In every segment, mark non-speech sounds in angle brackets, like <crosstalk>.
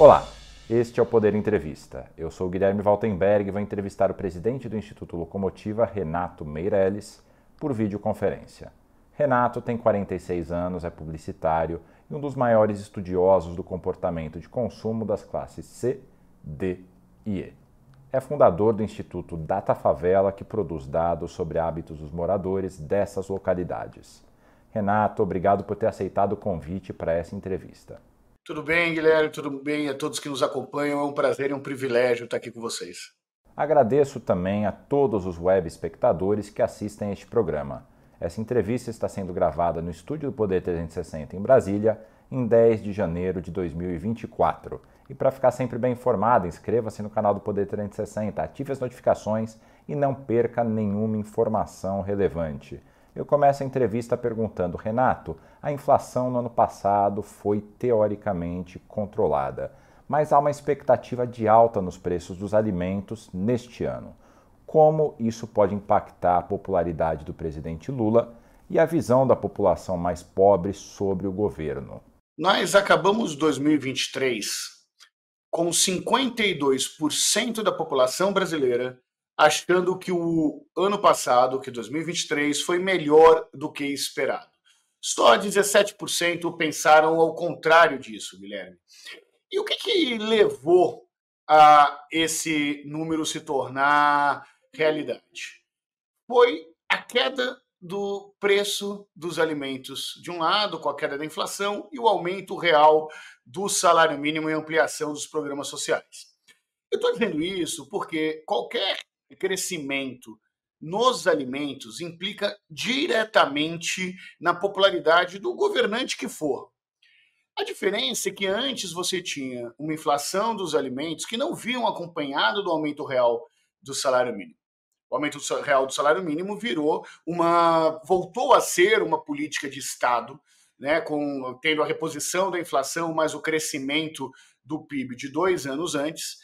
Olá, este é o Poder Entrevista. Eu sou Guilherme Valtenberg e vou entrevistar o presidente do Instituto Locomotiva, Renato Meirelles, por videoconferência. Renato tem 46 anos, é publicitário e um dos maiores estudiosos do comportamento de consumo das classes C, D e E. É fundador do Instituto Data Favela, que produz dados sobre hábitos dos moradores dessas localidades. Renato, obrigado por ter aceitado o convite para essa entrevista. Tudo bem, Guilherme? Tudo bem a todos que nos acompanham? É um prazer e um privilégio estar aqui com vocês. Agradeço também a todos os web espectadores que assistem este programa. Essa entrevista está sendo gravada no estúdio do Poder 360 em Brasília, em 10 de janeiro de 2024. E para ficar sempre bem informado, inscreva-se no canal do Poder 360, ative as notificações e não perca nenhuma informação relevante. Eu começo a entrevista perguntando, Renato, a inflação no ano passado foi teoricamente controlada, mas há uma expectativa de alta nos preços dos alimentos neste ano. Como isso pode impactar a popularidade do presidente Lula e a visão da população mais pobre sobre o governo? Nós acabamos 2023 com 52% da população brasileira achando que o ano passado, que 2023, foi melhor do que esperado. Só 17% pensaram ao contrário disso, Guilherme. E o que, que levou a esse número se tornar realidade? Foi a queda do preço dos alimentos, de um lado, com a queda da inflação, e o aumento real do salário mínimo e ampliação dos programas sociais. Eu estou dizendo isso porque qualquer crescimento nos alimentos implica diretamente na popularidade do governante que for. A diferença é que antes você tinha uma inflação dos alimentos que não vinham acompanhado do aumento real do salário mínimo. O aumento real do salário mínimo virou uma voltou a ser uma política de Estado, né, com tendo a reposição da inflação mais o crescimento do PIB de dois anos antes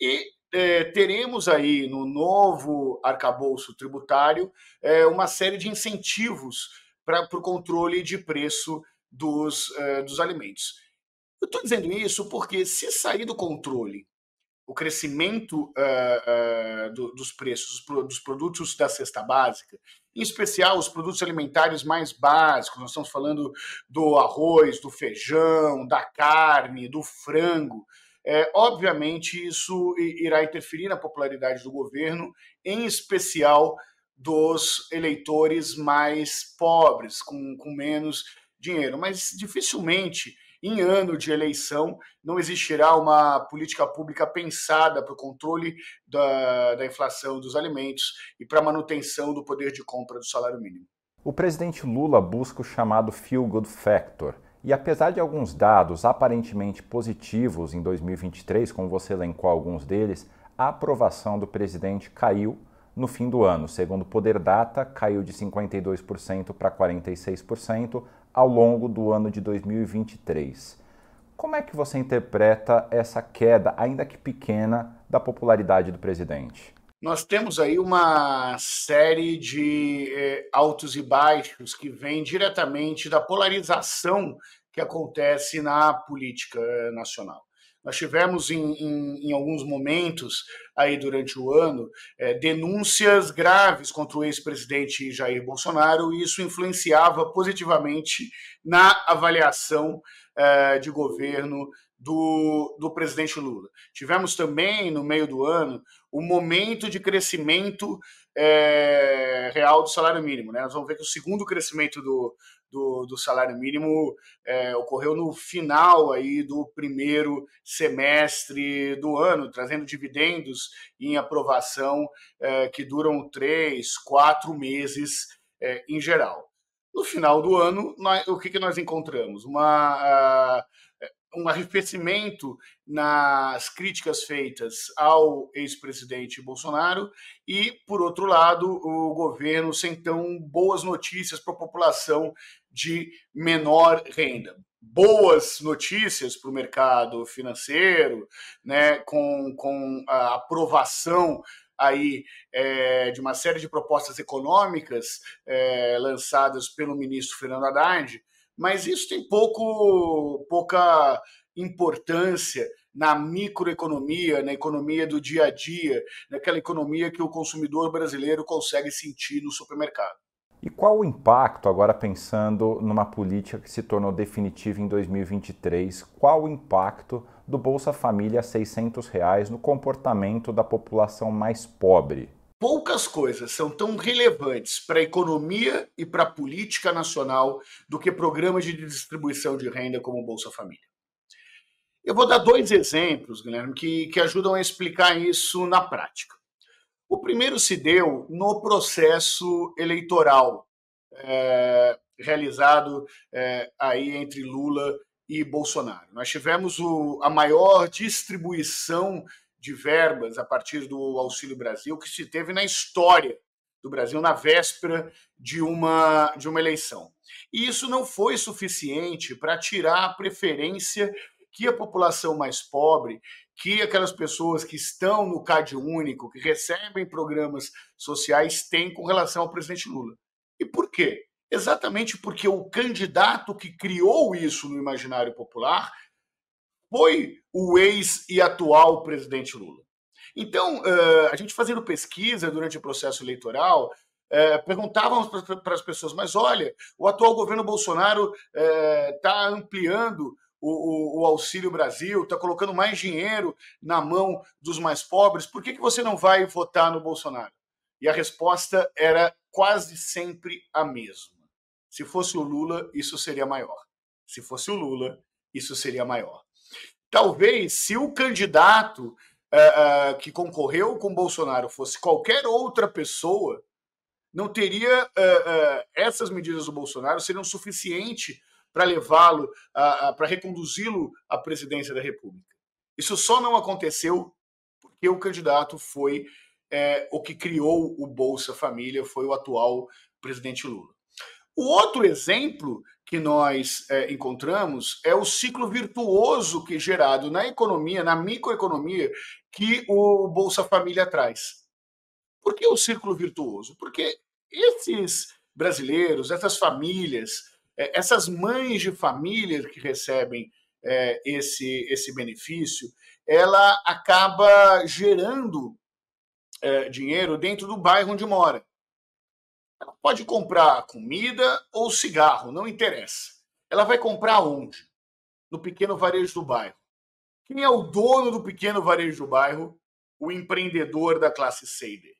e é, teremos aí no novo arcabouço tributário é, uma série de incentivos para o controle de preço dos, é, dos alimentos. Eu estou dizendo isso porque, se sair do controle o crescimento é, é, do, dos preços dos produtos da cesta básica, em especial os produtos alimentares mais básicos, nós estamos falando do arroz, do feijão, da carne, do frango, é, obviamente, isso irá interferir na popularidade do governo, em especial dos eleitores mais pobres, com, com menos dinheiro. Mas dificilmente, em ano de eleição, não existirá uma política pública pensada para o controle da, da inflação dos alimentos e para a manutenção do poder de compra do salário mínimo. O presidente Lula busca o chamado Feel Good Factor e apesar de alguns dados aparentemente positivos em 2023, como você elencou alguns deles, a aprovação do presidente caiu no fim do ano. Segundo o Poder Data, caiu de 52% para 46% ao longo do ano de 2023. Como é que você interpreta essa queda, ainda que pequena, da popularidade do presidente? Nós temos aí uma série de eh, altos e baixos que vem diretamente da polarização que acontece na política nacional. Nós tivemos em, em, em, alguns momentos aí durante o ano é, denúncias graves contra o ex-presidente Jair Bolsonaro e isso influenciava positivamente na avaliação é, de governo do, do presidente Lula. Tivemos também, no meio do ano, o momento de crescimento é, real do salário mínimo. Né? Nós vamos ver que o segundo crescimento do, do, do salário mínimo é, ocorreu no final aí do primeiro semestre do ano, trazendo dividendos em aprovação é, que duram três, quatro meses em geral. No final do ano, nós, o que, que nós encontramos? Uma, uh, um arrefecimento nas críticas feitas ao ex-presidente Bolsonaro e, por outro lado, o governo sem tão boas notícias para a população de menor renda. Boas notícias para o mercado financeiro, né, com, com a aprovação aí é, de uma série de propostas econômicas é, lançadas pelo ministro Fernando Haddad, mas isso tem pouco, pouca importância na microeconomia, na economia do dia a dia, naquela economia que o consumidor brasileiro consegue sentir no supermercado. E qual o impacto, agora pensando numa política que se tornou definitiva em 2023, qual o impacto do Bolsa Família a 600 reais no comportamento da população mais pobre? Poucas coisas são tão relevantes para a economia e para a política nacional do que programas de distribuição de renda como o Bolsa Família. Eu vou dar dois exemplos, Guilherme, que, que ajudam a explicar isso na prática. O primeiro se deu no processo eleitoral é, realizado é, aí entre Lula e Bolsonaro. Nós tivemos o, a maior distribuição de verbas a partir do Auxílio Brasil que se teve na história do Brasil na véspera de uma, de uma eleição. E isso não foi suficiente para tirar a preferência que a população mais pobre, que aquelas pessoas que estão no CAD único, que recebem programas sociais, têm com relação ao presidente Lula. E por quê? Exatamente porque o candidato que criou isso no imaginário popular foi o ex e atual presidente Lula. Então, a gente fazendo pesquisa durante o processo eleitoral, perguntávamos para as pessoas, mas olha, o atual governo Bolsonaro está ampliando o, o, o, Auxílio Brasil, está colocando mais dinheiro na mão dos mais pobres, por que, que você não vai votar no Bolsonaro? E a resposta era quase sempre a mesma. Se fosse o Lula, isso seria maior. Se fosse o Lula, isso seria maior. Talvez, se o candidato uh, uh, que concorreu com Bolsonaro fosse qualquer outra pessoa, não teria uh, essas medidas do Bolsonaro seriam suficiente para levá-lo, para reconduzi-lo à presidência da República. Isso só não aconteceu porque o candidato foi o que criou o Bolsa Família, foi o atual presidente Lula. O outro exemplo que nós é, encontramos é o ciclo virtuoso que é gerado na economia, na microeconomia, que o Bolsa Família traz. Por que o círculo virtuoso? Porque esses brasileiros, essas famílias, é, essas mães de família que recebem é, esse, esse benefício, ela acaba gerando é, dinheiro dentro do bairro onde mora. Ela pode comprar comida ou cigarro, não interessa. Ela vai comprar onde? No pequeno varejo do bairro. Quem é o dono do pequeno varejo do bairro? O empreendedor da classe C e D.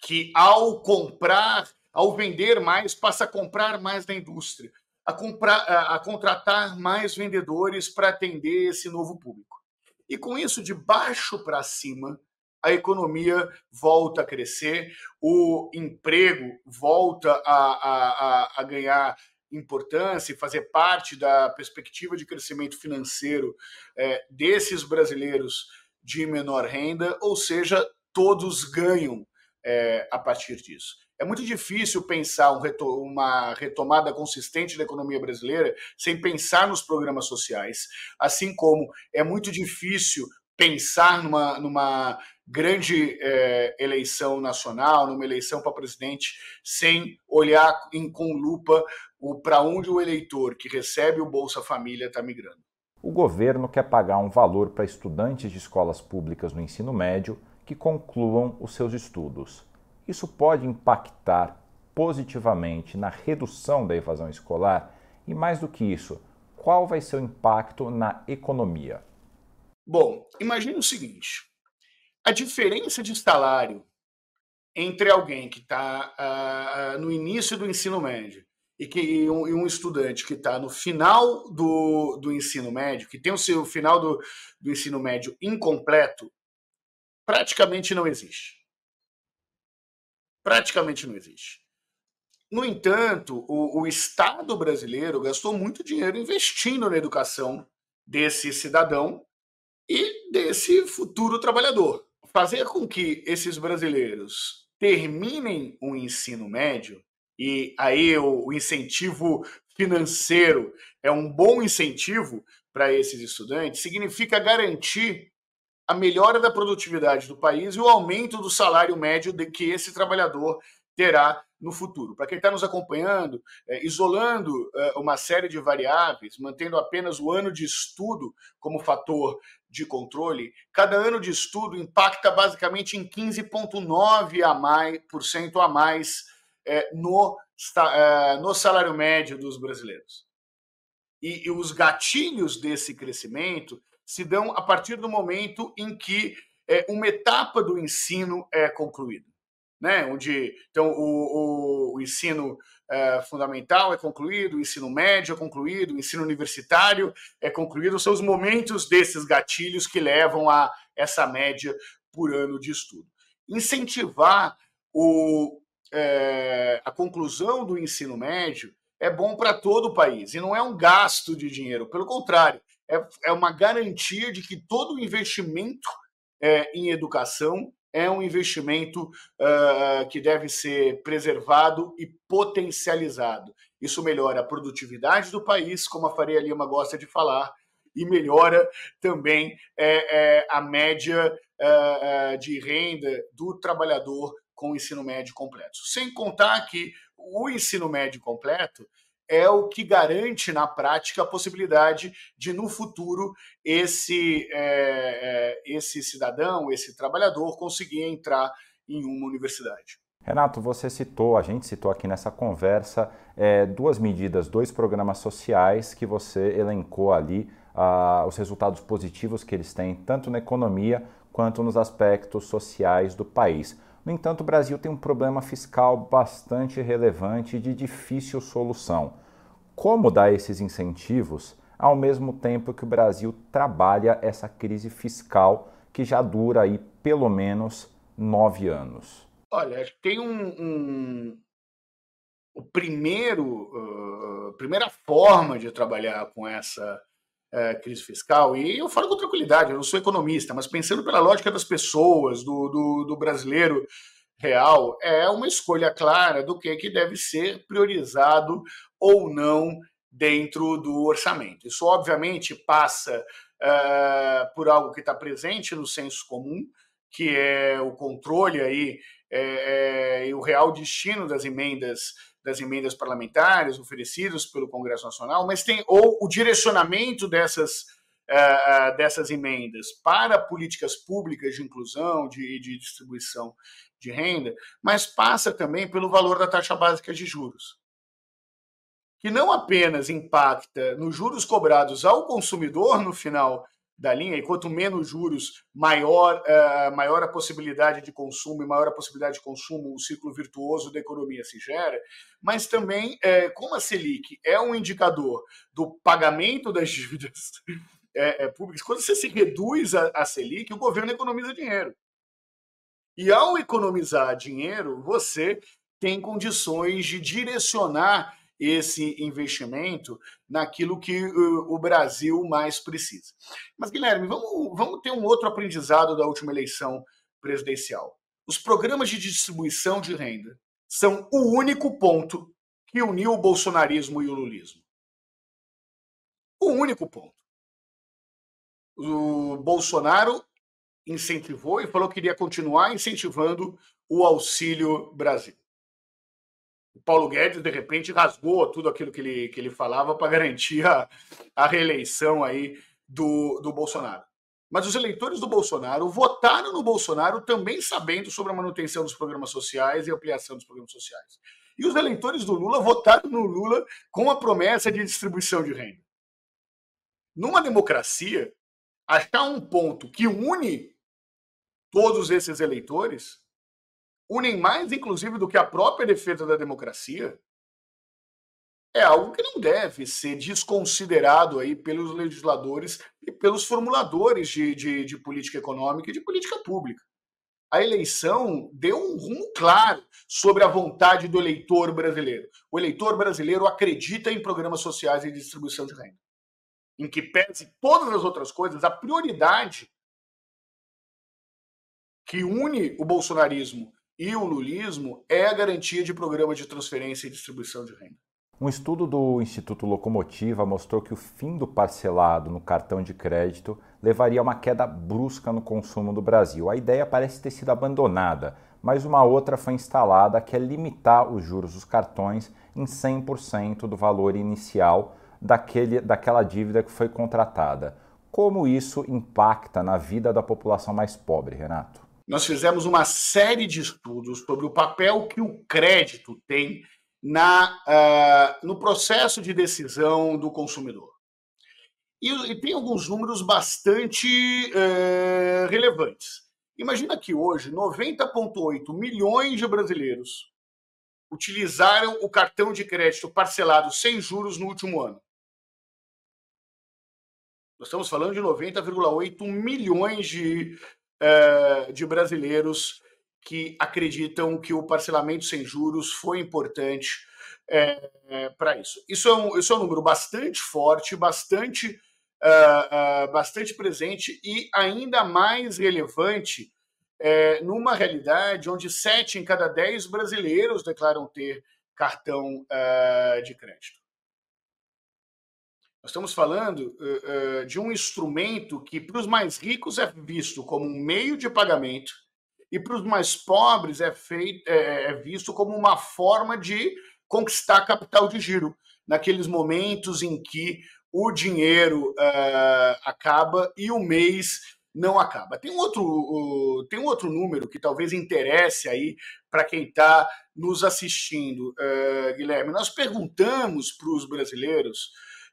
Que ao comprar, ao vender mais, passa a comprar mais da indústria a, comprar, a, a contratar mais vendedores para atender esse novo público. E com isso, de baixo para cima, a economia volta a crescer, o emprego volta a, a, a, ganhar importância e fazer parte da perspectiva de crescimento financeiro é, desses brasileiros de menor renda, ou seja, todos ganham é, a partir disso. É muito difícil pensar um uma retomada consistente da economia brasileira sem pensar nos programas sociais, assim como é muito difícil pensar numa, numa grande é, eleição nacional, numa eleição para presidente, sem olhar em, com lupa para onde o eleitor que recebe o Bolsa Família está migrando. O governo quer pagar um valor para estudantes de escolas públicas no ensino médio que concluam os seus estudos. Isso pode impactar positivamente na redução da evasão escolar? E mais do que isso, qual vai ser o impacto na economia? Bom, imagine o seguinte: a diferença de salário entre alguém que está uh, ah, no início do ensino médio e, que, e um, e um estudante que está no final do, do ensino médio, que tem o seu final do, do ensino médio incompleto, praticamente não existe praticamente não existe. No entanto, o, o, Estado brasileiro gastou muito dinheiro investindo na educação desse cidadão e desse futuro trabalhador. Fazer com que esses brasileiros terminem o ensino médio, e aí o, incentivo financeiro é um bom incentivo para esses estudantes, significa garantir a melhora da produtividade do país e o aumento do salário médio de que esse trabalhador terá no futuro. Para quem está nos acompanhando, é, isolando é, uma série de variáveis, mantendo apenas o ano de estudo como fator de controle, cada ano de estudo impacta basicamente em 15,9% a mais, por cento a mais é, no, no salário médio dos brasileiros. E, e os gatilhos desse crescimento se dão a partir do momento em que é, uma etapa do ensino é concluída né? onde então, o, o, o ensino é, fundamental é concluído, o ensino médio é concluído, o ensino universitário é concluído, são os momentos desses gatilhos que levam a essa média por ano de estudo. Incentivar o, é, a conclusão do ensino médio é bom para todo o país e não é um gasto de dinheiro, pelo contrário, é, é uma garantia de que todo o investimento é, em educação é um investimento uh, que deve ser preservado e potencializado. Isso melhora a produtividade do país, como a Faria Lima gosta de falar, e melhora também é, é, a média uh, de renda do trabalhador com o ensino médio completo. Sem contar que o ensino médio completo é o que garante na prática a possibilidade de no futuro esse é, é, esse cidadão, esse trabalhador conseguir entrar em uma universidade. Renato, você citou, a gente citou aqui nessa conversa é, duas medidas, dois programas sociais que você elencou ali os resultados positivos que eles têm tanto na economia quanto nos aspectos sociais do país. No entanto, o Brasil tem um problema fiscal bastante relevante e de difícil solução. Como dar esses incentivos ao mesmo tempo que o Brasil trabalha essa crise fiscal que já dura aí pelo menos nove anos? Olha, tem um, um o primeiro, uh, primeira forma de trabalhar com essa uh, crise fiscal, e eu falo com tranquilidade, eu não sou economista, mas pensando pela lógica das pessoas, do, do, do brasileiro real, é uma escolha clara do que, que deve ser priorizado ou não dentro do orçamento. Isso, obviamente, passa uh, por algo que está presente no senso comum, que é o controle aí é, é, e o real destino das emendas das emendas parlamentares oferecidas pelo Congresso Nacional, mas tem ou o direcionamento dessas uh, dessas emendas para políticas públicas de inclusão, de, de distribuição de renda, mas passa também pelo valor da taxa básica de juros, que não apenas impacta nos juros cobrados ao consumidor no final da linha, e quanto menos juros, maior, uh, maior a possibilidade de consumo e maior a possibilidade de consumo, o ciclo virtuoso da economia se gera, mas também, uh, como a Selic é um indicador do pagamento das dívidas uh, <laughs> públicas, quando você se reduz a, a Selic, o governo economiza dinheiro. E ao economizar dinheiro, você tem condições de direcionar esse investimento naquilo que o Brasil mais precisa. Mas, Guilherme, vamos, vamos ter um outro aprendizado da última eleição presidencial. Os programas de distribuição de renda são o único ponto que uniu o bolsonarismo e o lulismo. O único ponto. O Bolsonaro incentivou e falou que iria continuar incentivando o Auxílio Brasil. Paulo Guedes, de repente, rasgou tudo aquilo que ele, que ele falava para garantir a, a reeleição aí do, do Bolsonaro. Mas os eleitores do Bolsonaro votaram no Bolsonaro também sabendo sobre a manutenção dos programas sociais e ampliação dos programas sociais. E os eleitores do Lula votaram no Lula com a promessa de distribuição de renda. Numa democracia, achar um ponto que une todos esses eleitores unem mais, inclusive, do que a própria defesa da democracia, é algo que não deve ser desconsiderado aí pelos legisladores e pelos formuladores de, de, de política econômica e de política pública. A eleição deu um rumo claro sobre a vontade do eleitor brasileiro. O eleitor brasileiro acredita em programas sociais e distribuição de renda, em que pese todas as outras coisas, a prioridade que une o bolsonarismo e o lulismo é a garantia de programa de transferência e distribuição de renda. Um estudo do Instituto Locomotiva mostrou que o fim do parcelado no cartão de crédito levaria a uma queda brusca no consumo do Brasil. A ideia parece ter sido abandonada, mas uma outra foi instalada que é limitar os juros dos cartões em 100% do valor inicial daquele, daquela dívida que foi contratada. Como isso impacta na vida da população mais pobre, Renato? Nós fizemos uma série de estudos sobre o papel que o crédito tem na, uh, no processo de decisão do consumidor. E, e tem alguns números bastante uh, relevantes. Imagina que hoje 90,8 milhões de brasileiros utilizaram o cartão de crédito parcelado sem juros no último ano. Nós estamos falando de 90,8 milhões de, uh, de brasileiros que acreditam que o parcelamento sem juros foi importante é, para isso. Isso é, um, isso é um número bastante forte, bastante, uh, uh, bastante presente e ainda mais relevante é, numa realidade onde sete em cada dez brasileiros declaram ter cartão uh, de crédito. Nós estamos falando uh, uh, de um instrumento que, para os mais ricos, é visto como um meio de pagamento e para os mais pobres é, feito, é, é visto como uma forma de conquistar capital de giro, naqueles momentos em que o dinheiro acaba e o mês não acaba. Tem um outro, tem um outro número que talvez interesse aí para quem está nos assistindo, uh, Guilherme. Nós perguntamos para os brasileiros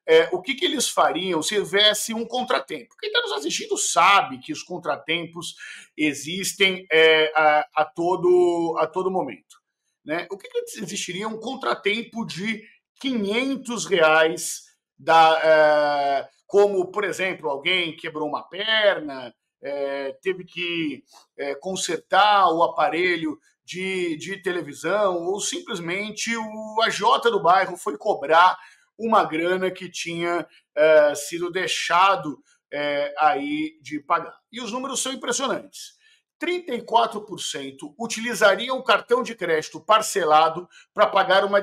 é, o que, que, eles fariam se houvesse um contratempo. Quem está nos assistindo sabe que os contratempos existem é, a, a, todo, a todo momento. Né? O que, que existiria um contratempo de 500 reais da, é, como, por exemplo, alguém quebrou uma perna, é, teve que é, consertar o aparelho de, de televisão, ou simplesmente o AJ do bairro foi cobrar uma grana que tinha é, sido deixado é, aí de pagar. E os números são impressionantes. 34% utilizariam o cartão de crédito parcelado para pagar uma,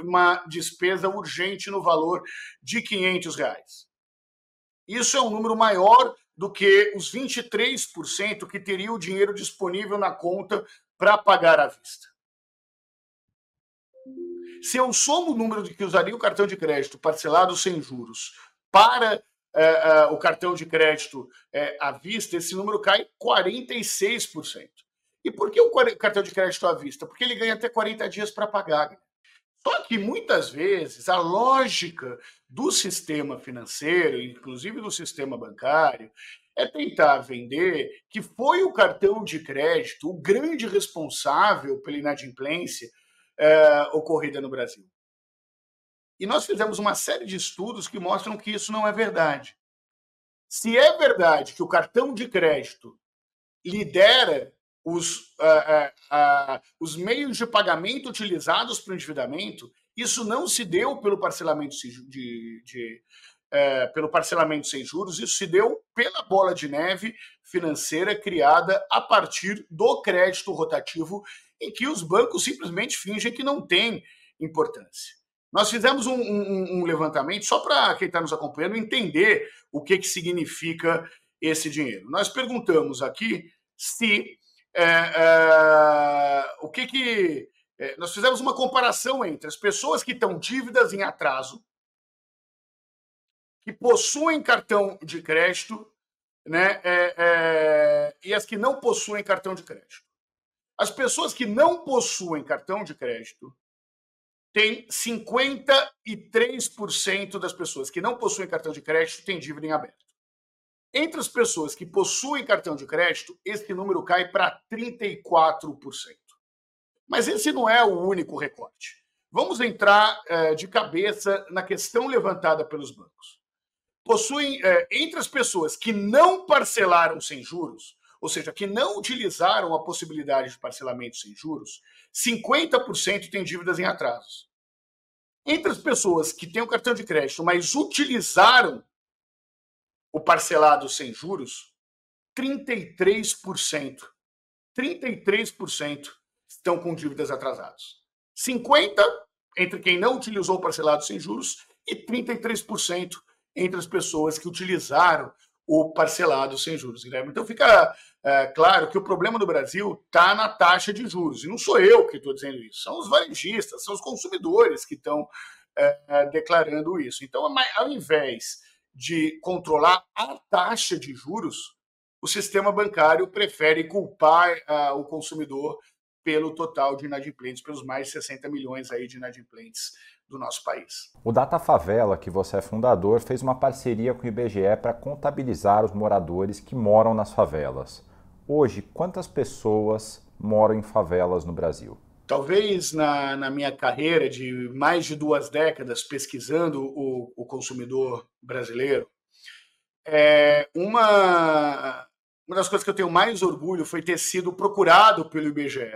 uma despesa urgente no valor de 500 reais. Isso é um número maior do que os 23% que teriam o dinheiro disponível na conta para pagar à vista. Se eu somo o número de que usaria o cartão de crédito parcelado sem juros para é, é, o cartão de crédito é, à vista, esse número cai 46%. E por que o cartão de crédito à vista? Porque ele ganha até 40 dias para pagar. Só que muitas vezes a lógica do sistema financeiro, inclusive do sistema bancário, é tentar vender que foi o cartão de crédito o grande responsável pela inadimplência é, ocorrida no Brasil. E nós fizemos uma série de estudos que mostram que isso não é verdade. Se é verdade que o cartão de crédito lidera os, uh, uh, os meios de pagamento utilizados para o endividamento, isso não se deu pelo parcelamento de, de pelo parcelamento sem juros, isso se deu pela bola de neve financeira criada a partir do crédito rotativo, em que os bancos simplesmente fingem que não tem importância. Nós fizemos um, um, um levantamento só para quem está nos acompanhando entender o que, que significa esse dinheiro. Nós perguntamos aqui se é, é, o que que. É, nós fizemos uma comparação entre as pessoas que estão dívidas em atraso, que possuem cartão de crédito, né, é, é, e as que não possuem cartão de crédito. As pessoas que não possuem cartão de crédito têm 53% das pessoas que não possuem cartão de crédito têm dívida em aberto. Entre as pessoas que possuem cartão de crédito, esse número cai para 34%. Mas esse não é o único recorte. Vamos entrar é, de cabeça na questão levantada pelos bancos. Possuem, é, entre as pessoas que não parcelaram sem juros, ou seja, que não utilizaram a possibilidade de parcelamento sem juros, 50% têm dívidas em atrasos. Entre as pessoas que têm o cartão de crédito, mas utilizaram o parcelado sem juros, 33%. 33% estão com dívidas atrasadas. 50% entre quem não utilizou o parcelado sem juros e 33% entre as pessoas que utilizaram o, parcelado sem juros, Guilherme. Então fica é, claro que o problema do Brasil está na taxa de juros. E não sou eu que estou dizendo isso, são os varejistas, são os consumidores que estão é, é, declarando isso. Então, ao invés de controlar a taxa de juros, o sistema bancário prefere culpar o consumidor pelo total de inadimplentes, pelos mais de 60 milhões aí de inadimplentes do nosso país. O Data Favela, que você é fundador, fez uma parceria com o IBGE para contabilizar os moradores que moram nas favelas. Hoje, quantas pessoas moram em favelas no Brasil? Talvez na, na minha carreira de mais de duas décadas pesquisando o, o consumidor brasileiro, é, uma, uma das coisas que eu tenho mais orgulho foi ter sido procurado pelo IBGE,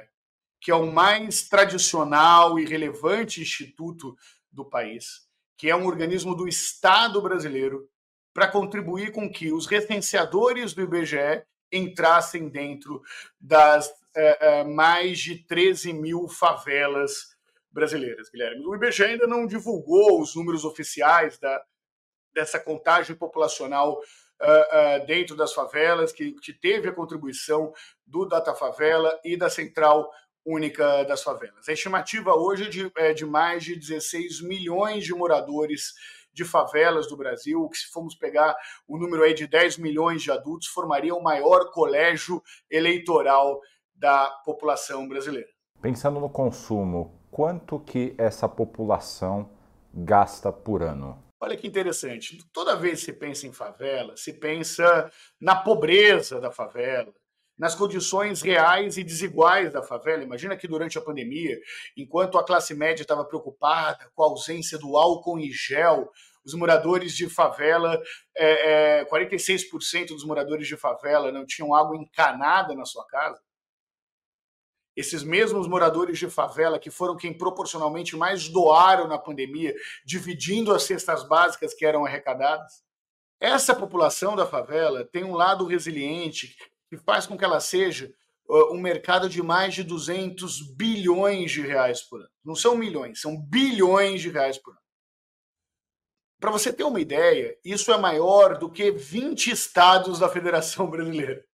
que é o mais tradicional e relevante instituto do país, que é um organismo do Estado brasileiro, para contribuir com que os recenseadores do IBGE entrassem dentro das é, é, mais de 13 mil favelas brasileiras, Guilherme. O IBGE ainda não divulgou os números oficiais da, dessa contagem populacional uh, uh, dentro das favelas, que, que, teve a contribuição do Data Favela e da Central Única das Favelas. A estimativa hoje é de, é de mais de 16 milhões de moradores de favelas do Brasil, que se formos pegar o número aí de 10 milhões de adultos, formaria o maior colégio eleitoral da população brasileira. Pensando no consumo, quanto que essa população gasta por ano? Olha que interessante. Toda vez que se pensa em favela, se pensa na pobreza da favela, nas condições reais e desiguais da favela. Imagina que durante a pandemia, enquanto a classe média estava preocupada com a ausência do álcool em gel, os moradores de favela, é, é, 46% dos moradores de favela não tinham água encanada na sua casa. Esses mesmos moradores de favela, que foram quem proporcionalmente mais doaram na pandemia, dividindo as cestas básicas que eram arrecadadas. Essa população da favela tem um lado resiliente que faz com que ela seja um mercado de mais de 200 bilhões de reais por ano. Não são milhões, são bilhões de reais por ano. Para você ter uma ideia, isso é maior do que 20 estados da Federação Brasileira.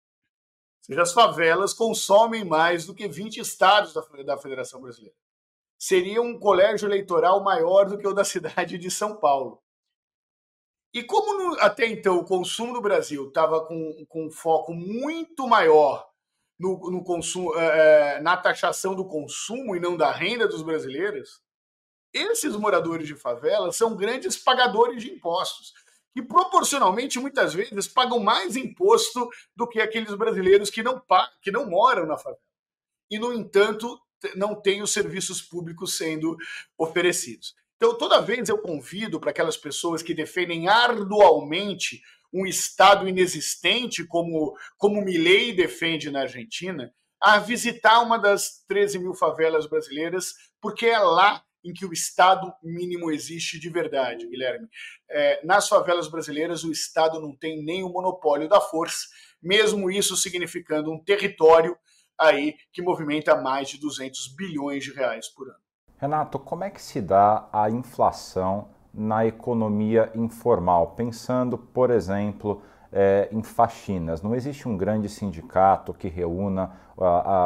Ou seja, as favelas consomem mais do que 20 estados da Federação Brasileira. Seria um colégio eleitoral maior do que o da cidade de São Paulo. E como no, até então o consumo do Brasil estava com, com um foco muito maior no, no consumo, é, na taxação do consumo e não da renda dos brasileiros, esses moradores de favela são grandes pagadores de impostos, que proporcionalmente muitas vezes pagam mais imposto do que aqueles brasileiros que não, que não moram na favela. E, no entanto, não têm os serviços públicos sendo oferecidos. Então, toda vez eu convido para aquelas pessoas que defendem arduamente um Estado inexistente, como, como Milley defende na Argentina, a visitar uma das 13 mil favelas brasileiras, porque é lá em que o Estado mínimo existe de verdade, Guilherme. É, nas favelas brasileiras, o Estado não tem nem o monopólio da força, mesmo isso significando um território aí que movimenta mais de 200 bilhões de reais por ano. Renato, como é que se dá a inflação na economia informal? Pensando, por exemplo, é, em faxinas. Não existe um grande sindicato que reúna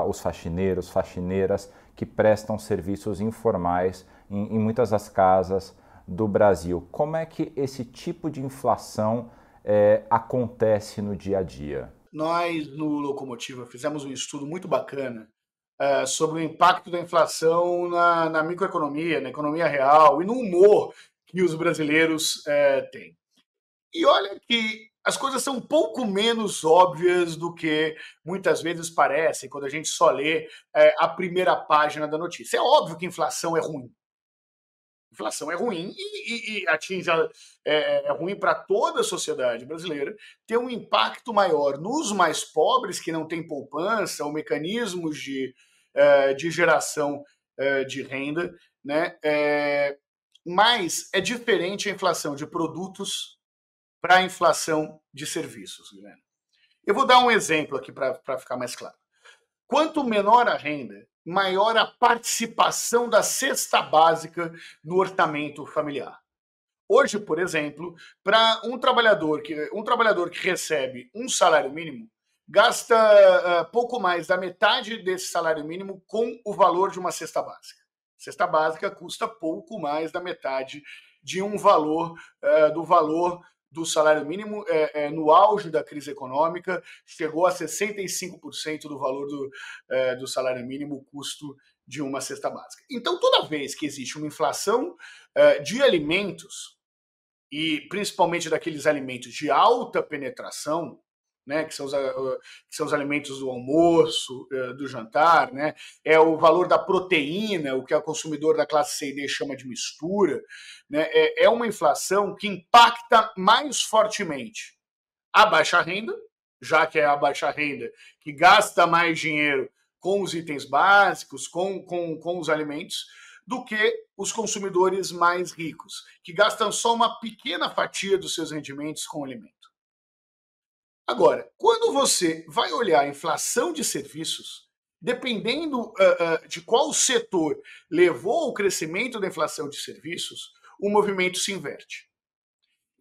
os faxineiros, faxineiras que prestam serviços informais em, em, muitas das casas do Brasil. Como é que esse tipo de inflação é, acontece no dia a dia? Nós, no Locomotiva, fizemos um estudo muito bacana é, sobre o impacto da inflação na, na, microeconomia, na economia real e no humor que os brasileiros é, têm. E olha que as coisas são um pouco menos óbvias do que muitas vezes parecem quando a gente só lê é, a primeira página da notícia. É óbvio que inflação é ruim. Inflação é ruim e, e, e atinge a, é, é ruim para toda a sociedade brasileira. Tem um impacto maior nos mais pobres que não têm poupança ou mecanismos de, é, de geração é, de renda, né? É, mas é diferente a inflação de produtos para a inflação de serviços. Eu vou dar um exemplo aqui para ficar mais claro. Quanto menor a renda, maior a participação da cesta básica no orçamento familiar. Hoje, por exemplo, para um trabalhador que um trabalhador que recebe um salário mínimo gasta uh, pouco mais da metade desse salário mínimo com o valor de uma cesta básica. Cesta básica custa pouco mais da metade de um valor uh, do valor do salário mínimo é, é, no auge da crise econômica, chegou a 65% do valor do, é, do salário mínimo, o custo de uma cesta básica. Então, toda vez que existe uma inflação é, de alimentos, e principalmente daqueles alimentos de alta penetração, né, que, são os, que são os alimentos do almoço, é, do jantar, né, é o valor da proteína, o que o consumidor da classe C e D chama de mistura, né, é, é uma inflação que impacta mais fortemente a baixa renda, já que é a baixa renda que gasta mais dinheiro com os itens básicos, com, com, com os alimentos, do que os consumidores mais ricos, que gastam só uma pequena fatia dos seus rendimentos com alimento. Agora, quando você vai olhar a inflação de serviços, dependendo uh, uh, de qual setor levou ao crescimento da inflação de serviços, o movimento se inverte.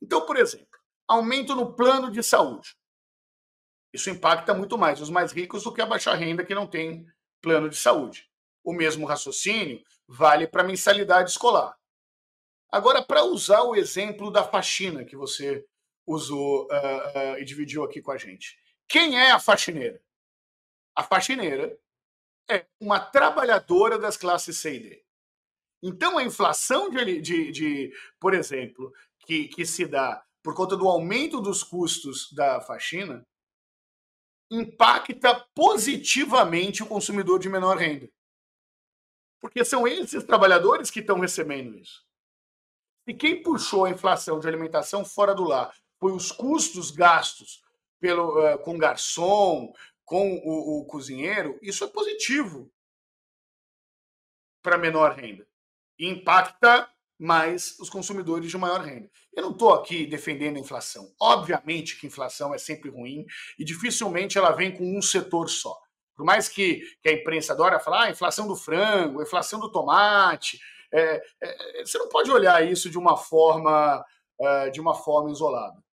Então, por exemplo, aumento no plano de saúde. Isso impacta muito mais os mais ricos do que a baixa renda que não tem plano de saúde. O mesmo raciocínio vale para a mensalidade escolar. Agora, para usar o exemplo da faxina que você usou uh, uh, e dividiu aqui com a gente. Quem é a faxineira? A faxineira é uma trabalhadora das classes C e D. Então, a inflação de, de, de por exemplo, que, que se dá por conta do aumento dos custos da faxina, impacta positivamente o consumidor de menor renda. Porque são esses trabalhadores que estão recebendo isso. E quem puxou a inflação de alimentação fora do lar foi os custos gastos pelo, uh, com garçom, com o, o cozinheiro, isso é positivo para menor renda. Impacta mais os consumidores de maior renda. Eu não estou aqui defendendo a inflação. Obviamente que inflação é sempre ruim e dificilmente ela vem com um setor só. Por mais que, que a imprensa adora falar, ah, inflação do frango, inflação do tomate, é, é, você não pode olhar isso de uma forma, uh, de uma forma isolada.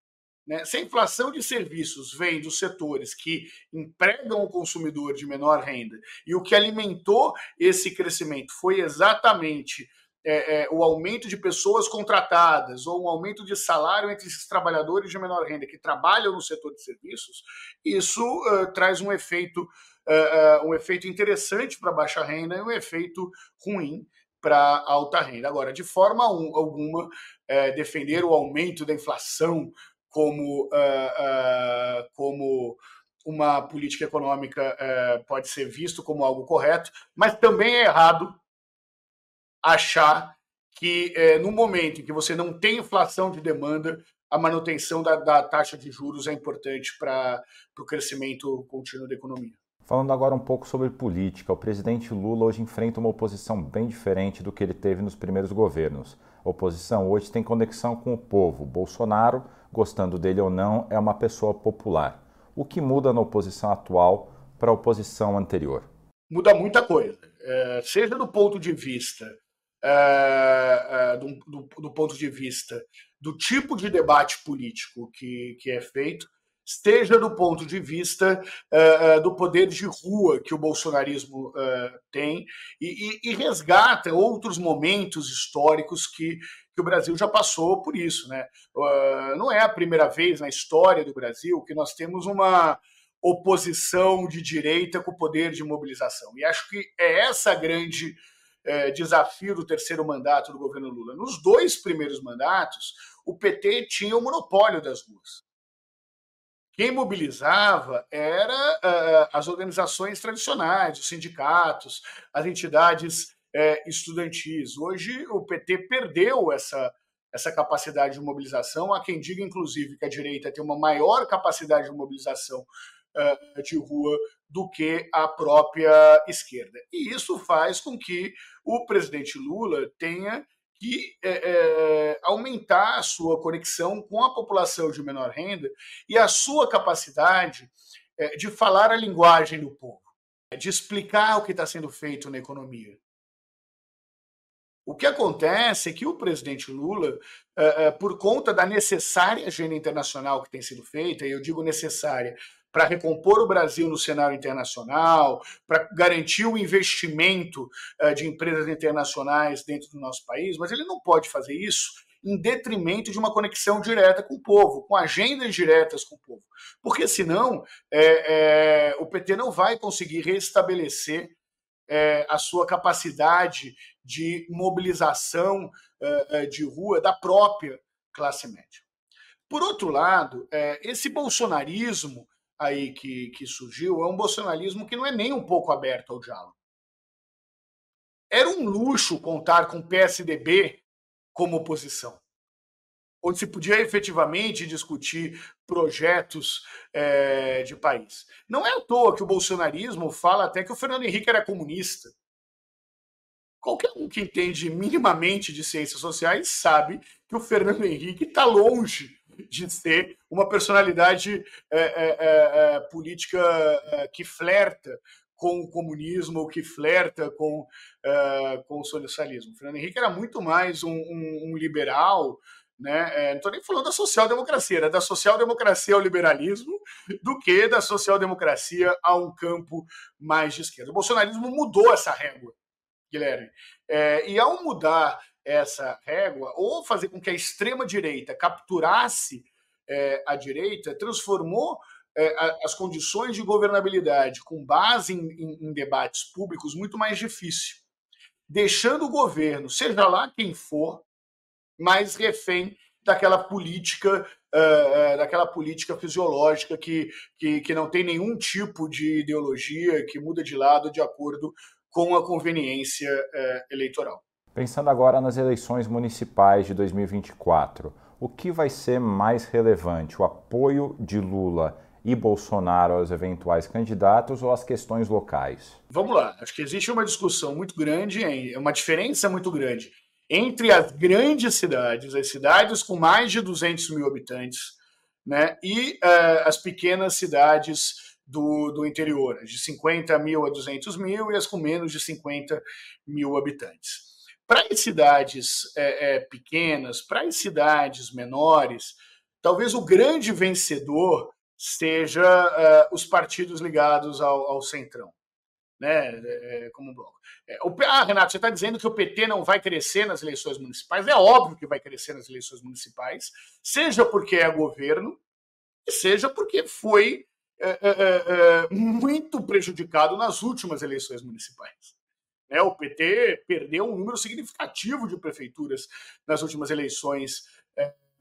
Né? Se a inflação de serviços vem dos setores que empregam o consumidor de menor renda e o que alimentou esse crescimento foi exatamente é, é, o aumento de pessoas contratadas ou um aumento de salário entre esses trabalhadores de menor renda que trabalham no setor de serviços, isso uh, traz um efeito, uh, uh, um efeito interessante para baixa renda e um efeito ruim para alta renda. Agora, de forma alguma, defender o aumento da inflação como, uh, uh, como uma política econômica uh, pode ser visto como algo correto, mas também é errado achar que no momento em que você não tem inflação de demanda, a manutenção da, da taxa de juros é importante para o crescimento contínuo da economia. Falando agora um pouco sobre política, o presidente Lula hoje enfrenta uma oposição bem diferente do que ele teve nos primeiros governos. A oposição hoje tem conexão com o povo. Bolsonaro gostando dele ou não, é uma pessoa popular. O que muda na oposição atual para a oposição anterior? Muda muita coisa, é, seja do ponto de vista é, é, do, do, do, ponto de vista do tipo de debate político que, que é feito, esteja do ponto de vista uh, do poder de rua que o bolsonarismo uh, tem e, e, e, resgata outros momentos históricos que, que o Brasil já passou por isso. Né? Uh, não é a primeira vez na história do Brasil que nós temos uma oposição de direita com poder de mobilização. E acho que é essa grande desafio do terceiro mandato do governo Lula. Nos dois primeiros mandatos, o PT tinha o monopólio das ruas. Quem mobilizava era uh, as organizações tradicionais, os sindicatos, as entidades uh, estudantis. Hoje o PT perdeu essa, essa capacidade de mobilização. Há quem diga, inclusive, que a direita tem uma maior capacidade de mobilização uh, de rua do que a própria esquerda. E isso faz com que o presidente Lula tenha que é, é, aumentar a sua conexão com a população de menor renda e a sua capacidade é, de falar a linguagem do povo, de explicar o que está sendo feito na economia. O que acontece é que o presidente Lula, eh, eh, por conta da necessária agenda internacional que tem sido feita, e eu digo necessária, para recompor o Brasil no cenário internacional, para garantir o investimento eh, de empresas internacionais dentro do nosso país, mas ele não pode fazer isso em detrimento de uma conexão direta com o povo, com agendas diretas com o povo. Porque senão é, é, o PT não vai conseguir restabelecer é, a sua capacidade de mobilização de rua da própria classe média. Por outro lado, esse bolsonarismo aí que, que surgiu é um bolsonarismo que não é nem um pouco aberto ao diálogo. Era um luxo contar com o PSDB como oposição, onde se podia efetivamente discutir projetos é, de país. Não é à toa que o bolsonarismo fala até que o Fernando Henrique era comunista. Qualquer um que entende minimamente de ciências sociais sabe que o Fernando Henrique está longe de ser uma personalidade é, é, é, é política é, que flerta com o comunismo ou que flerta com, com o socialismo. Fernando Henrique era muito mais um, um, um liberal, né? Não estou nem falando da social-democracia, era da social-democracia ao liberalismo do que da social-democracia a um campo mais de esquerda. O bolsonarismo mudou essa régua, Guilherme. É, e ao mudar essa régua, ou fazer com que a extrema-direita capturasse é, a direita, transformou é, as condições de governabilidade com base em, em, em, debates públicos muito mais difícil, deixando o governo, seja lá quem for, mais refém daquela política uh, daquela política fisiológica que, que, que não tem nenhum tipo de ideologia, que muda de lado de acordo com a conveniência uh, eleitoral. Pensando agora nas eleições municipais de 2024, o que vai ser mais relevante? O apoio de Lula e Bolsonaro aos eventuais candidatos ou as questões locais? Vamos lá. Acho que existe uma discussão muito grande, uma diferença muito grande entre as grandes cidades, as cidades com mais de 200 mil habitantes, né, e uh, as pequenas cidades do, do interior, de 50 mil a 200 mil e as com menos de 50 mil habitantes. Para as cidades é, é, pequenas, para as cidades menores, talvez o grande vencedor seja uh, os partidos ligados ao, ao centrão, né, é, como bloco. É, o, ah, Renato, você está dizendo que o PT não vai crescer nas eleições municipais? É óbvio que vai crescer nas eleições municipais, seja porque é governo, seja porque foi é, é, é, muito prejudicado nas últimas eleições municipais. Né, o PT perdeu um número significativo de prefeituras nas últimas eleições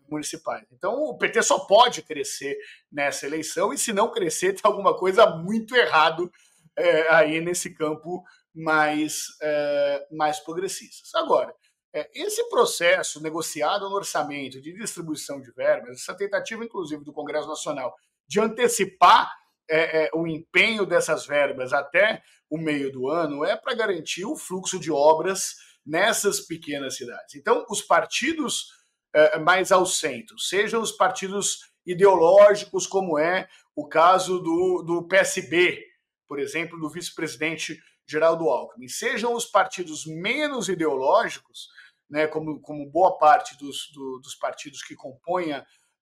municipais. Então, o PT só pode crescer nessa eleição, e se não crescer, tem alguma coisa muito errado é, aí nesse campo mais, é, mais progressistas. Agora, é, esse processo negociado no orçamento de distribuição de verbas, essa tentativa, inclusive, do Congresso Nacional de antecipar é, é, o empenho dessas verbas até o meio do ano, é para garantir o fluxo de obras nessas pequenas cidades. Então, os partidos é, mais ao centro, sejam os partidos ideológicos, como é o caso do, do PSB, por exemplo, do vice-presidente Geraldo Alckmin, sejam os partidos menos ideológicos, né, como, como boa parte dos, do, dos partidos que compõem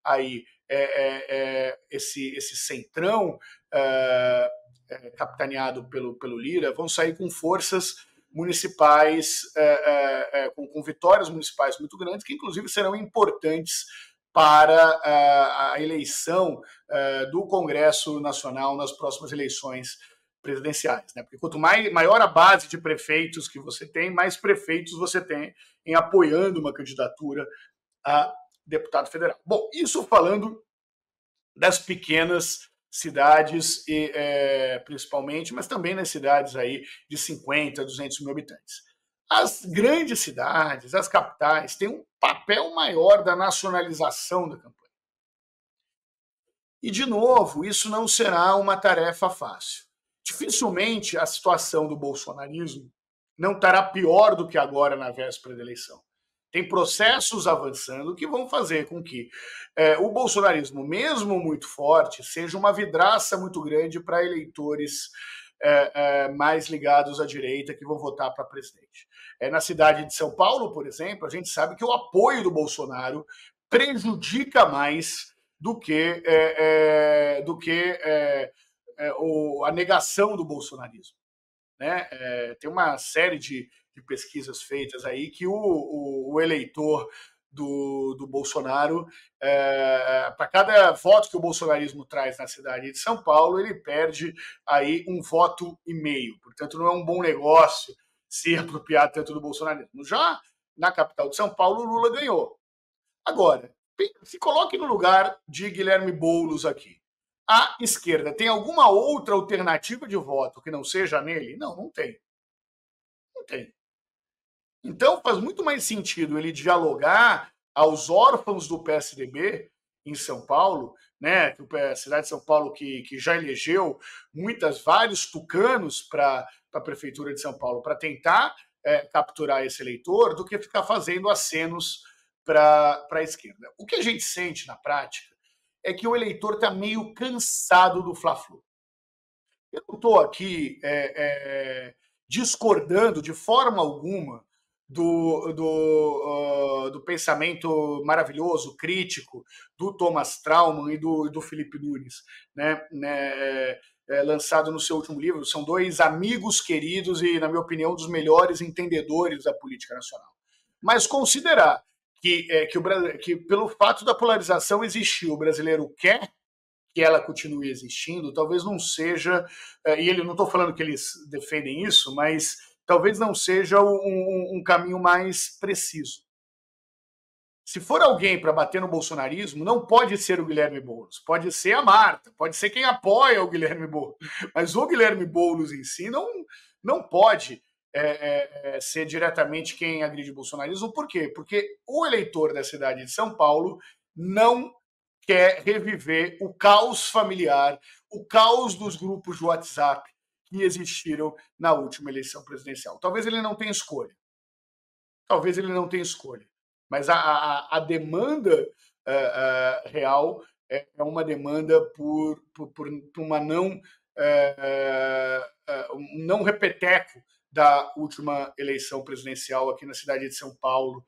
aí é, é, é, esse, esse centrão é, é, capitaneado pelo, pelo Lira, vão sair com forças municipais, é, é, é, com, com, vitórias municipais muito grandes, que inclusive serão importantes para a, a eleição é, do Congresso Nacional nas próximas eleições presidenciais. Né? Porque quanto mais, maior a base de prefeitos que você tem, mais prefeitos você tem em apoiando uma candidatura a deputado federal. Bom, isso falando das pequenas cidades, e, é, principalmente, mas também nas cidades aí de 50, 200 mil habitantes. As grandes cidades, as capitais, têm um papel maior da nacionalização da campanha. E, de novo, isso não será uma tarefa fácil. Dificilmente a situação do bolsonarismo não estará pior do que agora na véspera da eleição. Tem processos avançando que vão fazer com que é, o bolsonarismo, mesmo muito forte, seja uma vidraça muito grande para eleitores é, é, mais ligados à direita que vão votar para presidente. É, na cidade de São Paulo, por exemplo, a gente sabe que o apoio do Bolsonaro prejudica mais do que, é, é do que é, o, a negação do bolsonarismo. Né? tem uma série de, de, pesquisas feitas aí que o, o, o eleitor do, do Bolsonaro, é, para cada voto que o bolsonarismo traz na cidade de São Paulo, ele perde aí um voto e meio. Portanto, não é um bom negócio se apropriar tanto do bolsonarismo. Já na capital de São Paulo, Lula ganhou. Agora, se coloque no lugar de Guilherme Boulos aqui. A esquerda tem alguma outra alternativa de voto que não seja nele? Não, não tem. Não tem. Então faz muito mais sentido ele dialogar aos órfãos do PSDB em São Paulo, né, a cidade de São Paulo que, que já elegeu muitas vários tucanos para a prefeitura de São Paulo para tentar é, capturar esse eleitor, do que ficar fazendo acenos para a esquerda. O que a gente sente na prática é que o eleitor está meio cansado do Fla-Flu. Eu não estou aqui é, é, discordando de forma alguma do, do, uh, do pensamento maravilhoso, crítico, do Thomas Trauman e do, do Felipe Nunes, né, né é, é, lançado no seu último livro. São dois amigos queridos e, na minha opinião, dos melhores entendedores da política nacional. Mas considerar que, é, que, o, que pelo fato da polarização existir, o brasileiro quer que ela continue existindo, talvez não seja, é, e ele não estou falando que eles defendem isso, mas talvez não seja um, um caminho mais preciso. Se for alguém para bater no bolsonarismo, não pode ser o Guilherme Boulos, pode ser a Marta, pode ser quem apoia o Guilherme Boulos, mas o Guilherme Boulos em si não, não pode é, é, é ser diretamente quem agride o bolsonarismo. Por quê? Porque o eleitor da cidade de São Paulo não quer reviver o caos familiar, o caos dos grupos de WhatsApp, que existiram na última eleição presidencial. Talvez ele não tenha escolha. Talvez ele não tenha escolha. Mas a, a, a demanda uh, uh, real é, é, uma demanda por, por, por uma não, uh, um não repeteco da última eleição presidencial aqui na cidade de São Paulo,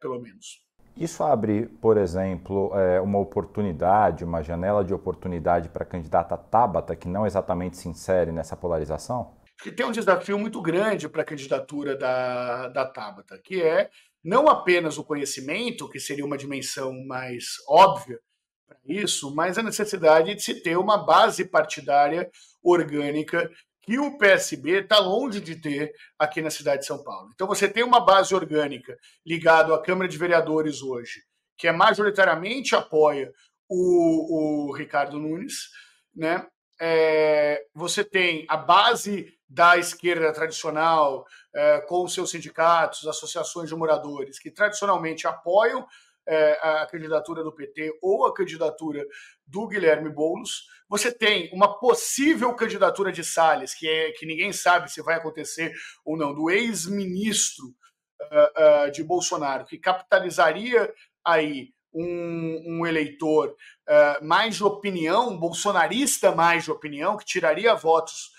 pelo menos. Isso abre, por exemplo, é, uma oportunidade, uma janela de oportunidade para a candidata Tabata, que não exatamente se insere nessa polarização? Que tem um desafio muito grande para a candidatura da, da Tabata, que é não apenas o conhecimento, que seria uma dimensão mais óbvia para isso, mas a necessidade de se ter uma base partidária orgânica que o PSB está longe de ter aqui na cidade de São Paulo. Então você tem uma base orgânica ligada à Câmara de Vereadores hoje, que é majoritariamente apoia o, o Ricardo Nunes, né? É, você tem a base da esquerda tradicional, é, com seus sindicatos, associações de moradores, que tradicionalmente apoiam é, a candidatura do PT ou a candidatura do Guilherme Boulos. Você tem uma possível candidatura de Salles, que, é, que ninguém sabe se vai acontecer ou não, do ex-ministro uh, uh, de Bolsonaro, que capitalizaria aí um, um eleitor uh, mais de opinião, bolsonarista mais de opinião, que tiraria votos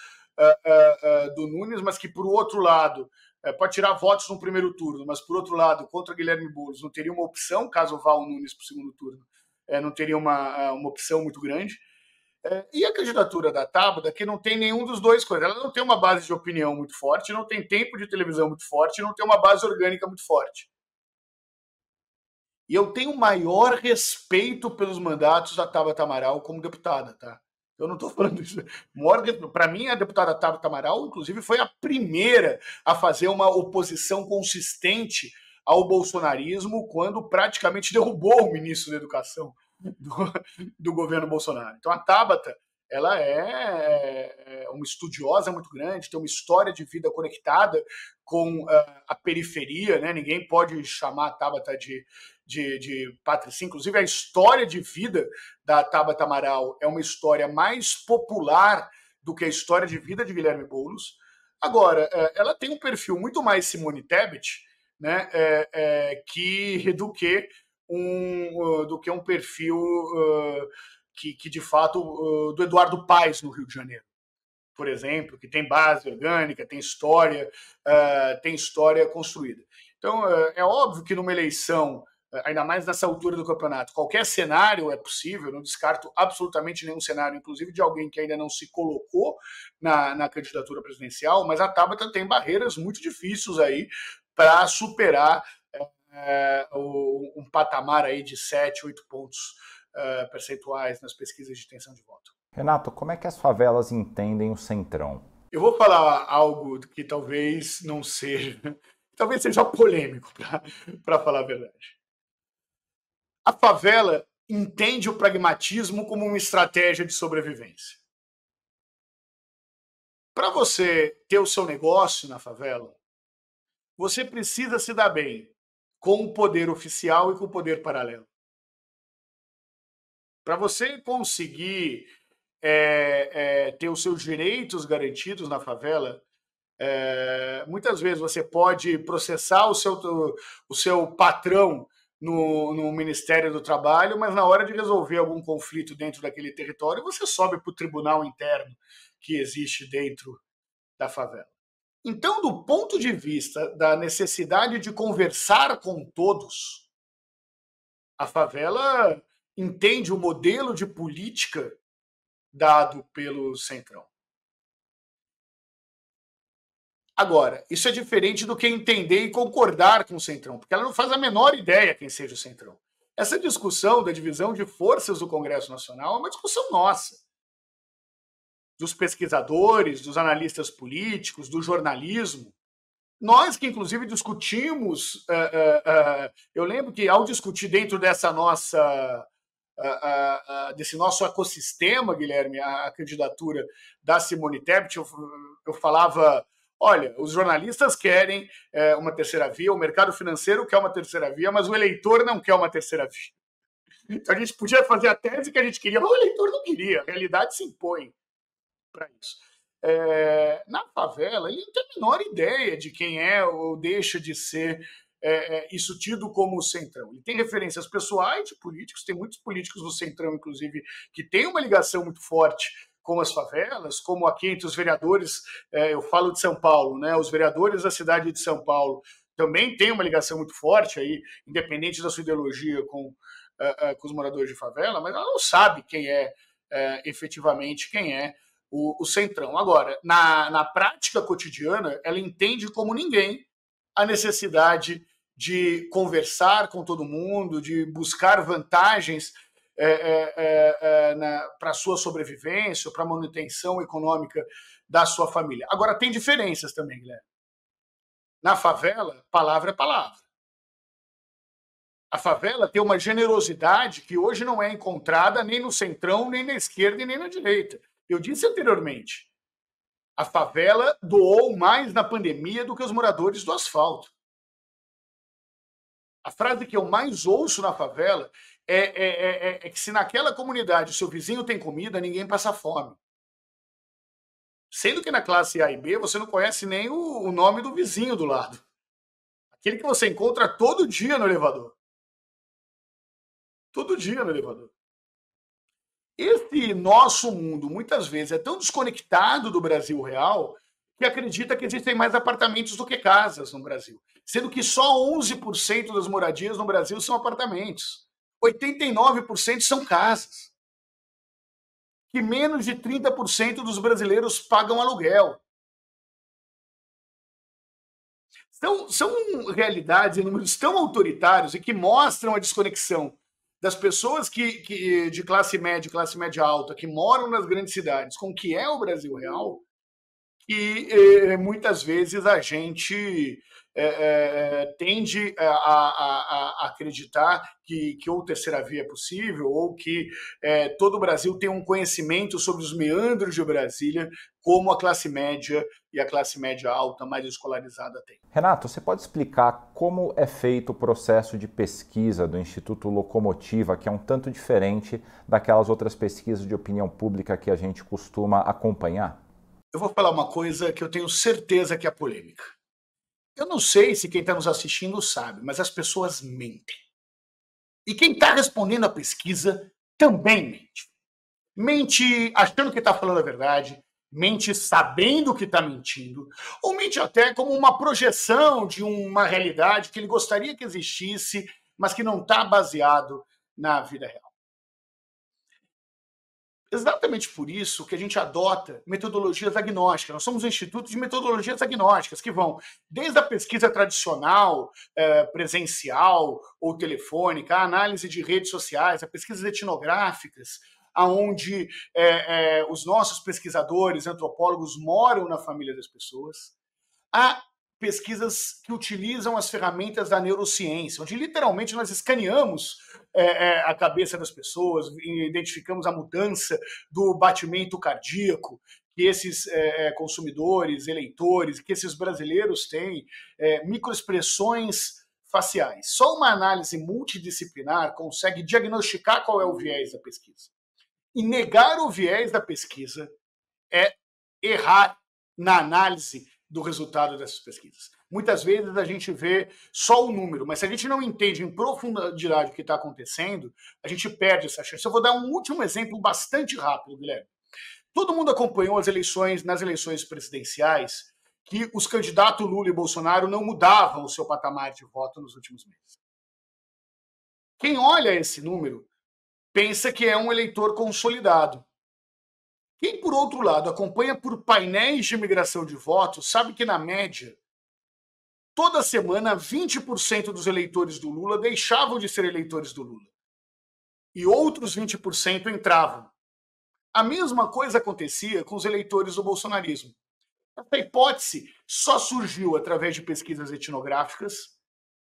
do Nunes, mas que, por outro lado, pode tirar votos no primeiro turno, mas, por outro lado, contra Guilherme Boulos, não teria uma opção, caso vá o Nunes para o segundo turno, não teria uma, uma opção muito grande. É, e a candidatura da Tabata, que não tem nenhum dos dois coisas. Ela não tem uma base de opinião muito forte, não tem tempo de televisão muito forte, não tem uma base orgânica muito forte. E eu tenho maior respeito pelos mandatos da Tabata Amaral como deputada, tá? Eu não estou falando isso. Para mim, a deputada Tabata Amaral, inclusive, foi a primeira a fazer uma oposição consistente ao bolsonarismo quando praticamente derrubou o ministro da Educação do, do governo Bolsonaro. Então a Tabata ela é, é uma estudiosa muito grande, tem uma história de vida conectada com uh, a periferia, né? Ninguém pode chamar a Tabata de, de, de patricinha. Inclusive, a história de vida da Tabata Amaral é uma história mais popular do que a história de vida de Guilherme Boulos. Agora, uh, ela tem um perfil muito mais Simone Tebet, né? É, é, que do que um, do que um perfil uh, que, que, de fato, uh, do Eduardo Paes no Rio de Janeiro. Por exemplo, que tem base orgânica, tem história, uh, tem história construída. Então, uh, é óbvio que numa eleição, uh, ainda mais nessa altura do campeonato, qualquer cenário é possível, não descarto absolutamente nenhum cenário, inclusive de alguém que ainda não se colocou na, na candidatura presidencial, mas a Tabata tem barreiras muito difíceis aí para superar um patamar aí de 7, 8 pontos percentuais nas pesquisas de intenção de voto. Renato, como é que as favelas entendem o Centrão? Eu vou falar algo que talvez não seja, <laughs> talvez seja polêmico, para <laughs> falar a verdade. A favela entende o pragmatismo como uma estratégia de sobrevivência. Para você ter o seu negócio na favela, você precisa se dar bem com o poder oficial e com o poder paralelo. Para você conseguir é, é, ter os seus direitos garantidos na favela, é, muitas vezes você pode processar o seu, o seu patrão no, no, Ministério do Trabalho, mas na hora de resolver algum conflito dentro daquele território, você sobe para o tribunal interno que existe dentro da favela. Então, do ponto de vista da necessidade de conversar com todos, a favela entende o modelo de política dado pelo Centrão. Agora, isso é diferente do que entender e concordar com o Centrão, porque ela não faz a menor ideia quem seja o Centrão. Essa discussão da divisão de forças do Congresso Nacional é uma discussão nossa. Dos pesquisadores, dos analistas políticos, do jornalismo. Nós que, inclusive, discutimos. Uh, uh, uh, eu lembro que, ao discutir dentro dessa nossa desse nosso ecossistema, Guilherme, a, a, candidatura da Simone Tebet, eu, eu falava, olha, os jornalistas querem é, uma terceira via, o mercado financeiro quer uma terceira via, mas o eleitor não quer uma terceira via. Então a gente podia fazer a tese que a gente queria, mas o eleitor não queria, a realidade se impõe para isso. É, na favela, ele não tem a menor ideia de quem é ou deixa de ser é, é, isso tido como centrão. Ele tem referências pessoais de políticos, tem muitos políticos do centrão, inclusive, que têm uma ligação muito forte com as favelas, como aqui entre os vereadores, é, eu falo de São Paulo, né? Os vereadores da cidade de São Paulo também têm uma ligação muito forte aí, independente da sua ideologia com, uh, uh, com os moradores de favela, mas ela não sabe quem é uh, efetivamente quem é o, o centrão. Agora, na, na prática cotidiana, ela entende como ninguém a necessidade de conversar com todo mundo, de buscar vantagens é, é, é, é para a sua sobrevivência, para a manutenção econômica da sua família. Agora, tem diferenças também, Guilherme. Na favela, palavra é palavra. A favela tem uma generosidade que hoje não é encontrada nem no centrão, nem na esquerda e nem na direita. Eu disse anteriormente, a favela doou mais na pandemia do que os moradores do asfalto. A frase que eu mais ouço na favela é, é, é, é que se naquela comunidade o seu vizinho tem comida, ninguém passa fome. Sendo que na classe A e B você não conhece nem o, o nome do vizinho do lado. Aquele que você encontra todo dia no elevador. Todo dia no elevador. Esse nosso mundo, muitas vezes, é tão desconectado do Brasil real que acredita que existem mais apartamentos do que casas no Brasil sendo que só 11% das moradias no Brasil são apartamentos. 89% são casas. Que menos de 30% dos brasileiros pagam aluguel. São, são realidades em números tão autoritários e que mostram a desconexão das pessoas que, que de classe média, classe média alta, que moram nas grandes cidades, com o que é o Brasil real, que eh, muitas vezes a gente é, é, é, tende a, a, a, acreditar que, que ou terceira via é possível, ou que todo o Brasil tem um conhecimento sobre os meandros de Brasília, como a classe média e a classe média alta mais escolarizada tem. Renato, você pode explicar como é feito o processo de pesquisa do Instituto Locomotiva, que é um tanto diferente daquelas outras pesquisas de opinião pública que a gente costuma acompanhar? Eu vou falar uma coisa que eu tenho certeza que é polêmica. Eu não sei se quem está nos assistindo sabe, mas as pessoas mentem. E quem está respondendo a pesquisa também mente. Mente achando que está falando a verdade, mente sabendo que está mentindo, ou mente até como uma projeção de uma realidade que ele gostaria que existisse, mas que não está baseado na vida real. Exatamente por isso que a gente adota metodologias agnósticas. Nós somos um instituto de metodologias agnósticas que vão desde a pesquisa tradicional, eh, presencial ou telefônica, a análise de redes sociais, a pesquisas etnográficas, aonde é, é, os nossos pesquisadores, antropólogos moram na família das pessoas. Há pesquisas que utilizam as ferramentas da neurociência, onde literalmente nós escaneamos é, é, a cabeça das pessoas, identificamos a mudança do batimento cardíaco que esses é, é, consumidores, eleitores, que esses brasileiros têm, microexpressões faciais. Só uma análise multidisciplinar consegue diagnosticar qual é o viés da pesquisa. E negar o viés da pesquisa é errar na análise do resultado dessas pesquisas. Muitas vezes a gente vê só o número, mas se a gente não entende em profundidade o que está acontecendo, a gente perde essa chance. Eu vou dar um último exemplo bastante rápido, Guilherme. Todo mundo acompanhou as eleições, nas eleições presidenciais, que os candidatos Lula e Bolsonaro não mudavam o seu patamar de voto nos últimos meses. Quem olha esse número pensa que é um eleitor consolidado. Quem, por outro lado, acompanha por painéis de migração de votos, sabe que, na média, toda semana 20% dos eleitores do Lula deixavam de ser eleitores do Lula. E outros 20% entravam. A mesma coisa acontecia com os eleitores do bolsonarismo. Essa hipótese só surgiu através de pesquisas etnográficas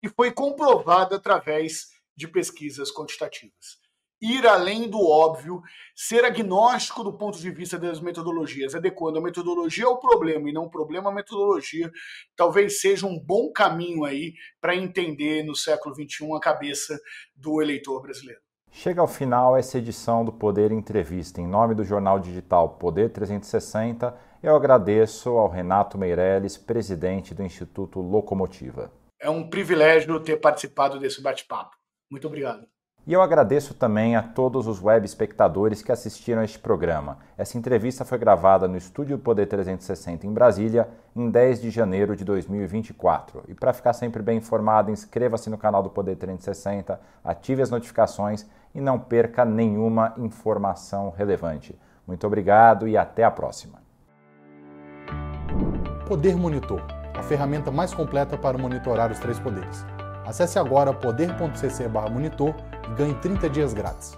e foi comprovada através de pesquisas quantitativas ir além do óbvio, ser agnóstico do ponto de vista das metodologias, adequando a metodologia ao problema e não o problema à metodologia, talvez seja um bom caminho aí para entender no século XXI a cabeça do eleitor brasileiro. Chega ao final essa edição do Poder Entrevista. Em nome do jornal digital Poder 360, eu agradeço ao Renato Meirelles, presidente do Instituto Locomotiva. É um privilégio ter participado desse bate-papo. Muito obrigado. E eu agradeço também a todos os web espectadores que assistiram a este programa. Essa entrevista foi gravada no Estúdio Poder 360 em Brasília, em 10 de janeiro de 2024. E para ficar sempre bem informado, inscreva-se no canal do Poder 360, ative as notificações e não perca nenhuma informação relevante. Muito obrigado e até a próxima. Poder Monitor, a ferramenta mais completa para monitorar os três poderes. Acesse agora poder.cc/monitor ganhe 30 dias grátis.